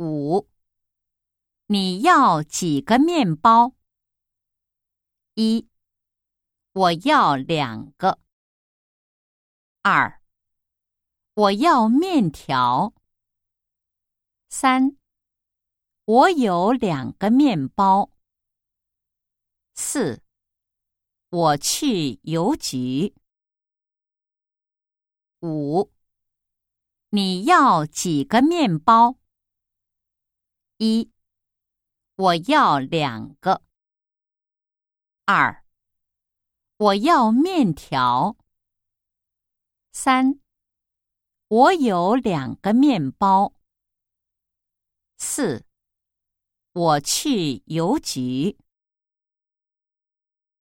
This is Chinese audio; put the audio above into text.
五，你要几个面包？一，我要两个。二，我要面条。三，我有两个面包。四，我去邮局。五，你要几个面包？一，我要两个。二，我要面条。三，我有两个面包。四，我去邮局。